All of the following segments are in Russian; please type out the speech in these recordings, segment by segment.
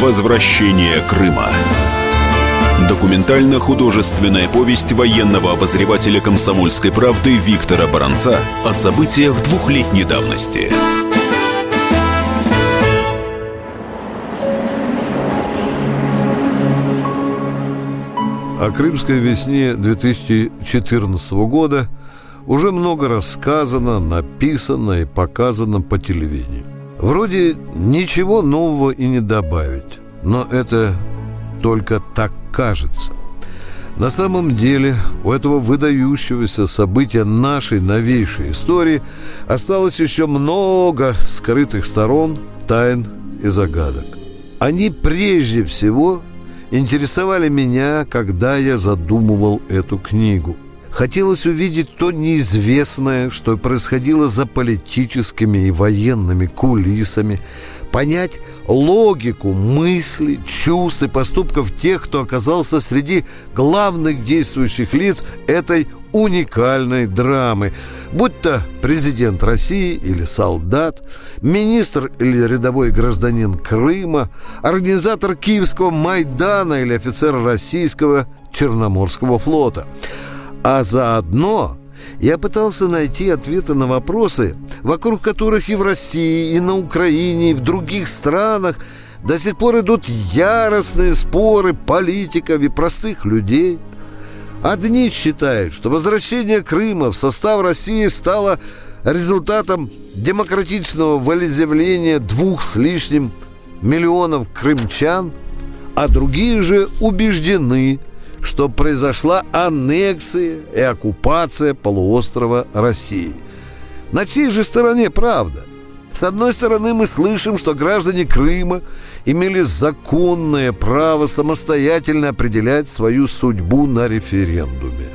Возвращение Крыма. Документально-художественная повесть военного обозревателя комсомольской правды Виктора Баранца о событиях двухлетней давности. О крымской весне 2014 года уже много рассказано, написано и показано по телевидению. Вроде ничего нового и не добавить, но это только так кажется. На самом деле у этого выдающегося события нашей новейшей истории осталось еще много скрытых сторон, тайн и загадок. Они прежде всего интересовали меня, когда я задумывал эту книгу. Хотелось увидеть то неизвестное, что происходило за политическими и военными кулисами, понять логику мыслей, чувств и поступков тех, кто оказался среди главных действующих лиц этой уникальной драмы, будь то президент России или солдат, министр или рядовой гражданин Крыма, организатор Киевского Майдана или офицер российского Черноморского флота. А заодно я пытался найти ответы на вопросы, вокруг которых и в России, и на Украине, и в других странах до сих пор идут яростные споры политиков и простых людей. Одни считают, что возвращение Крыма в состав России стало результатом демократичного волеизъявления двух с лишним миллионов крымчан, а другие же убеждены – что произошла аннексия и оккупация полуострова России. На чьей же стороне правда? С одной стороны, мы слышим, что граждане Крыма имели законное право самостоятельно определять свою судьбу на референдуме.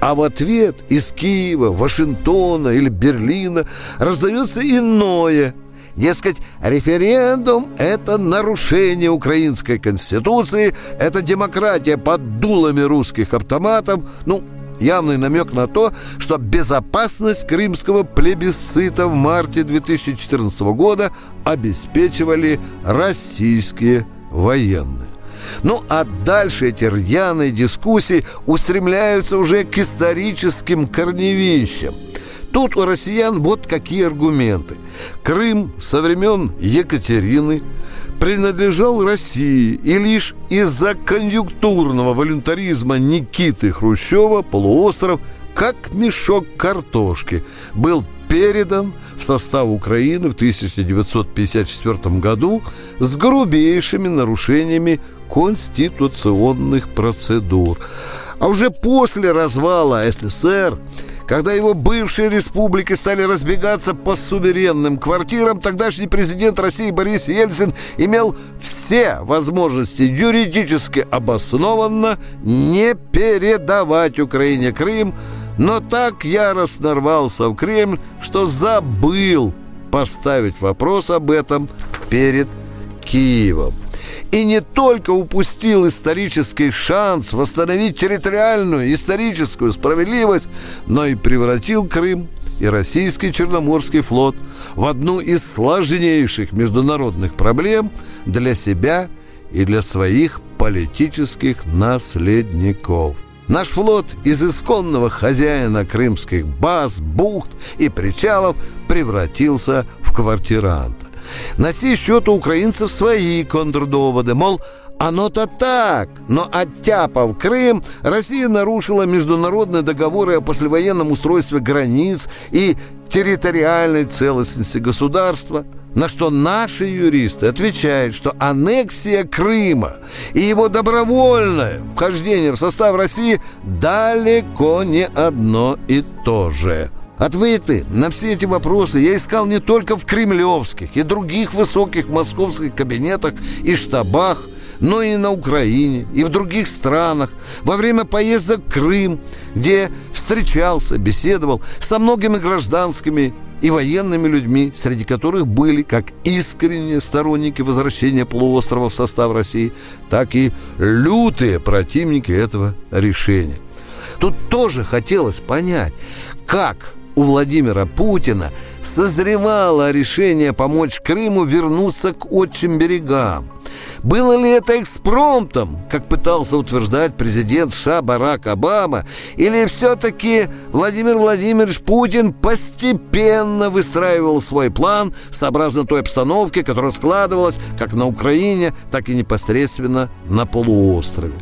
А в ответ из Киева, Вашингтона или Берлина раздается иное – Дескать, референдум – это нарушение украинской конституции, это демократия под дулами русских автоматов. Ну, явный намек на то, что безопасность крымского плебисцита в марте 2014 года обеспечивали российские военные. Ну а дальше эти рьяные дискуссии устремляются уже к историческим корневищам – Тут у россиян вот какие аргументы. Крым со времен Екатерины принадлежал России, и лишь из-за конъюнктурного волюнтаризма Никиты Хрущева полуостров, как мешок картошки, был передан в состав Украины в 1954 году с грубейшими нарушениями конституционных процедур. А уже после развала СССР когда его бывшие республики стали разбегаться по суверенным квартирам, тогдашний президент России Борис Ельцин имел все возможности юридически обоснованно не передавать Украине Крым, но так яростно рвался в Кремль, что забыл поставить вопрос об этом перед Киевом и не только упустил исторический шанс восстановить территориальную историческую справедливость, но и превратил Крым и российский Черноморский флот в одну из сложнейших международных проблем для себя и для своих политических наследников. Наш флот из исконного хозяина крымских баз, бухт и причалов превратился в квартиранта. На сей счет у украинцев свои контрдоводы, мол, оно-то так, но оттяпав Крым, Россия нарушила международные договоры о послевоенном устройстве границ и территориальной целостности государства, на что наши юристы отвечают, что аннексия Крыма и его добровольное вхождение в состав России далеко не одно и то же. Ответы на все эти вопросы я искал не только в кремлевских и других высоких московских кабинетах и штабах, но и на Украине, и в других странах, во время поездок в Крым, где встречался, беседовал со многими гражданскими и военными людьми, среди которых были как искренние сторонники возвращения полуострова в состав России, так и лютые противники этого решения. Тут тоже хотелось понять, как у Владимира Путина созревало решение помочь Крыму вернуться к отчим берегам. Было ли это экспромтом, как пытался утверждать президент США Барак Обама, или все-таки Владимир Владимирович Путин постепенно выстраивал свой план сообразно той обстановке, которая складывалась как на Украине, так и непосредственно на полуострове?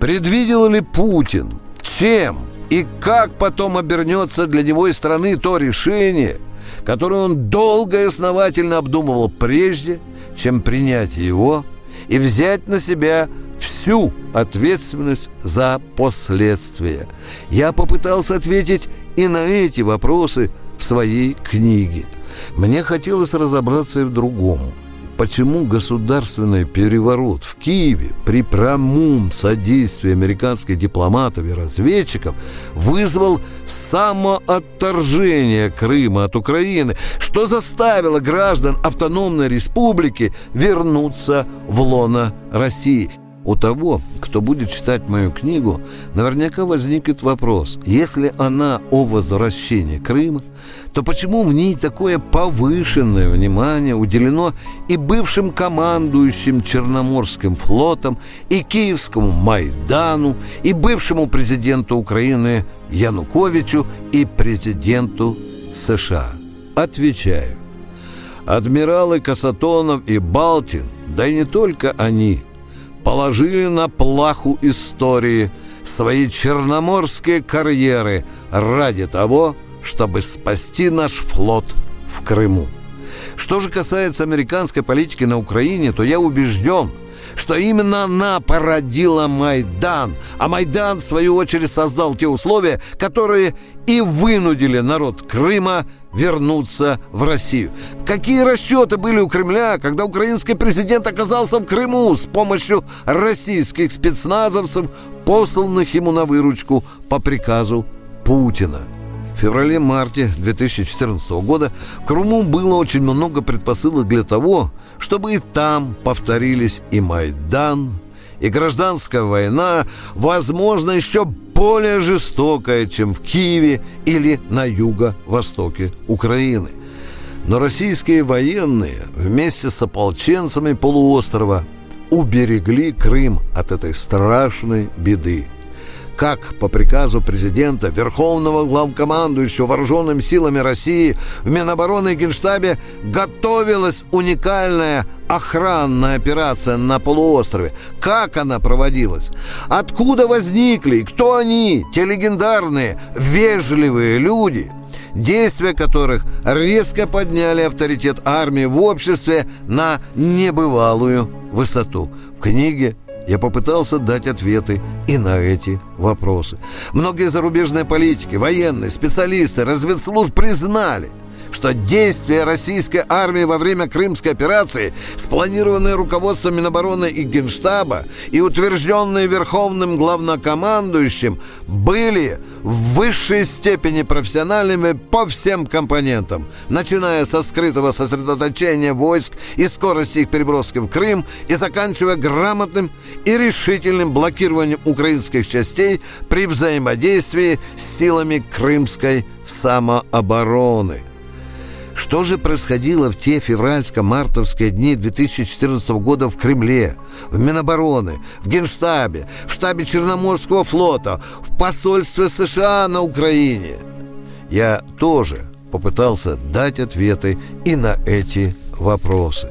Предвидел ли Путин, чем и как потом обернется для него и страны то решение, которое он долго и основательно обдумывал прежде, чем принять его и взять на себя всю ответственность за последствия. Я попытался ответить и на эти вопросы в своей книге. Мне хотелось разобраться и в другом – почему государственный переворот в Киеве при прямом содействии американских дипломатов и разведчиков вызвал самоотторжение Крыма от Украины, что заставило граждан автономной республики вернуться в лоно России – у того, кто будет читать мою книгу, наверняка возникнет вопрос, если она о возвращении Крыма, то почему в ней такое повышенное внимание уделено и бывшим командующим Черноморским флотом, и Киевскому Майдану, и бывшему президенту Украины Януковичу, и президенту США? Отвечаю. Адмиралы Касатонов и Балтин, да и не только они – положили на плаху истории свои черноморские карьеры ради того, чтобы спасти наш флот в Крыму. Что же касается американской политики на Украине, то я убежден, что именно она породила Майдан, а Майдан, в свою очередь, создал те условия, которые и вынудили народ Крыма вернуться в Россию. Какие расчеты были у Кремля, когда украинский президент оказался в Крыму с помощью российских спецназовцев, посланных ему на выручку по приказу Путина? Феврале-марте 2014 года в Крыму было очень много предпосылок для того, чтобы и там повторились и Майдан, и гражданская война, возможно, еще более жестокая, чем в Киеве или на юго-востоке Украины. Но российские военные вместе с ополченцами полуострова уберегли Крым от этой страшной беды как по приказу президента, Верховного главкомандующего Вооруженными силами России в Минобороны и Генштабе готовилась уникальная охранная операция на полуострове. Как она проводилась? Откуда возникли кто они, те легендарные, вежливые люди, действия которых резко подняли авторитет армии в обществе на небывалую высоту. В книге я попытался дать ответы и на эти вопросы. Многие зарубежные политики, военные, специалисты, разведслужб признали – что действия российской армии во время Крымской операции, спланированные руководством Минобороны и Генштаба и утвержденные Верховным главнокомандующим, были в высшей степени профессиональными по всем компонентам, начиная со скрытого сосредоточения войск и скорости их переброски в Крым и заканчивая грамотным и решительным блокированием украинских частей при взаимодействии с силами крымской самообороны – что же происходило в те февральско-мартовские дни 2014 года в Кремле, в Минобороны, в Генштабе, в штабе Черноморского флота, в посольстве США на Украине? Я тоже попытался дать ответы и на эти вопросы.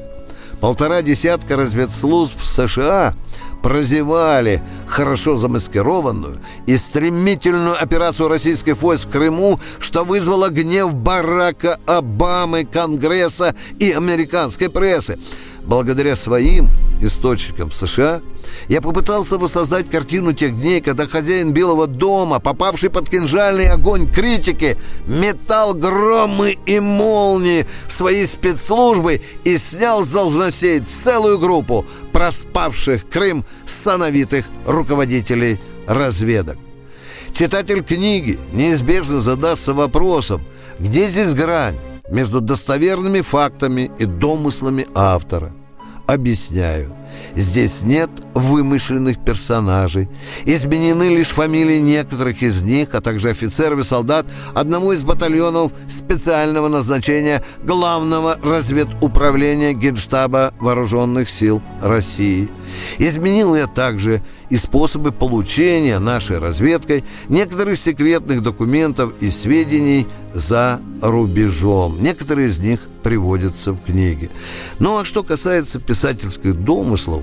Полтора десятка разведслужб США – прозевали хорошо замаскированную и стремительную операцию российских войск в Крыму, что вызвало гнев Барака Обамы, Конгресса и американской прессы. Благодаря своим источникам США я попытался воссоздать картину тех дней, когда хозяин Белого дома, попавший под кинжальный огонь критики, метал громы и молнии в свои спецслужбы и снял с должностей целую группу проспавших Крым сановитых руководителей разведок. Читатель книги неизбежно задастся вопросом, где здесь грань между достоверными фактами и домыслами автора. Объясняю. Здесь нет вымышленных персонажей. Изменены лишь фамилии некоторых из них, а также офицеров и солдат одному из батальонов специального назначения Главного разведуправления Генштаба Вооруженных сил России. Изменил я также и способы получения нашей разведкой некоторых секретных документов и сведений за рубежом. Некоторые из них приводятся в книге. Ну а что касается писательских домыслов,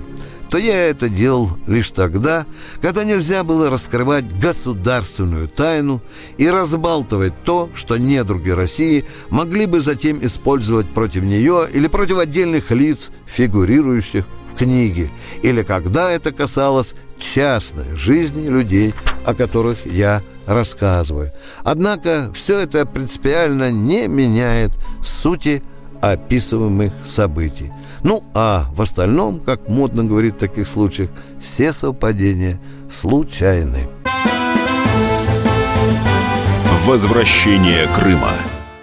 то я это делал лишь тогда, когда нельзя было раскрывать государственную тайну и разбалтывать то, что недруги России могли бы затем использовать против нее или против отдельных лиц, фигурирующих книги, или когда это касалось частной жизни людей, о которых я рассказываю. Однако все это принципиально не меняет сути описываемых событий. Ну а в остальном, как модно говорить в таких случаях, все совпадения случайны. Возвращение Крыма –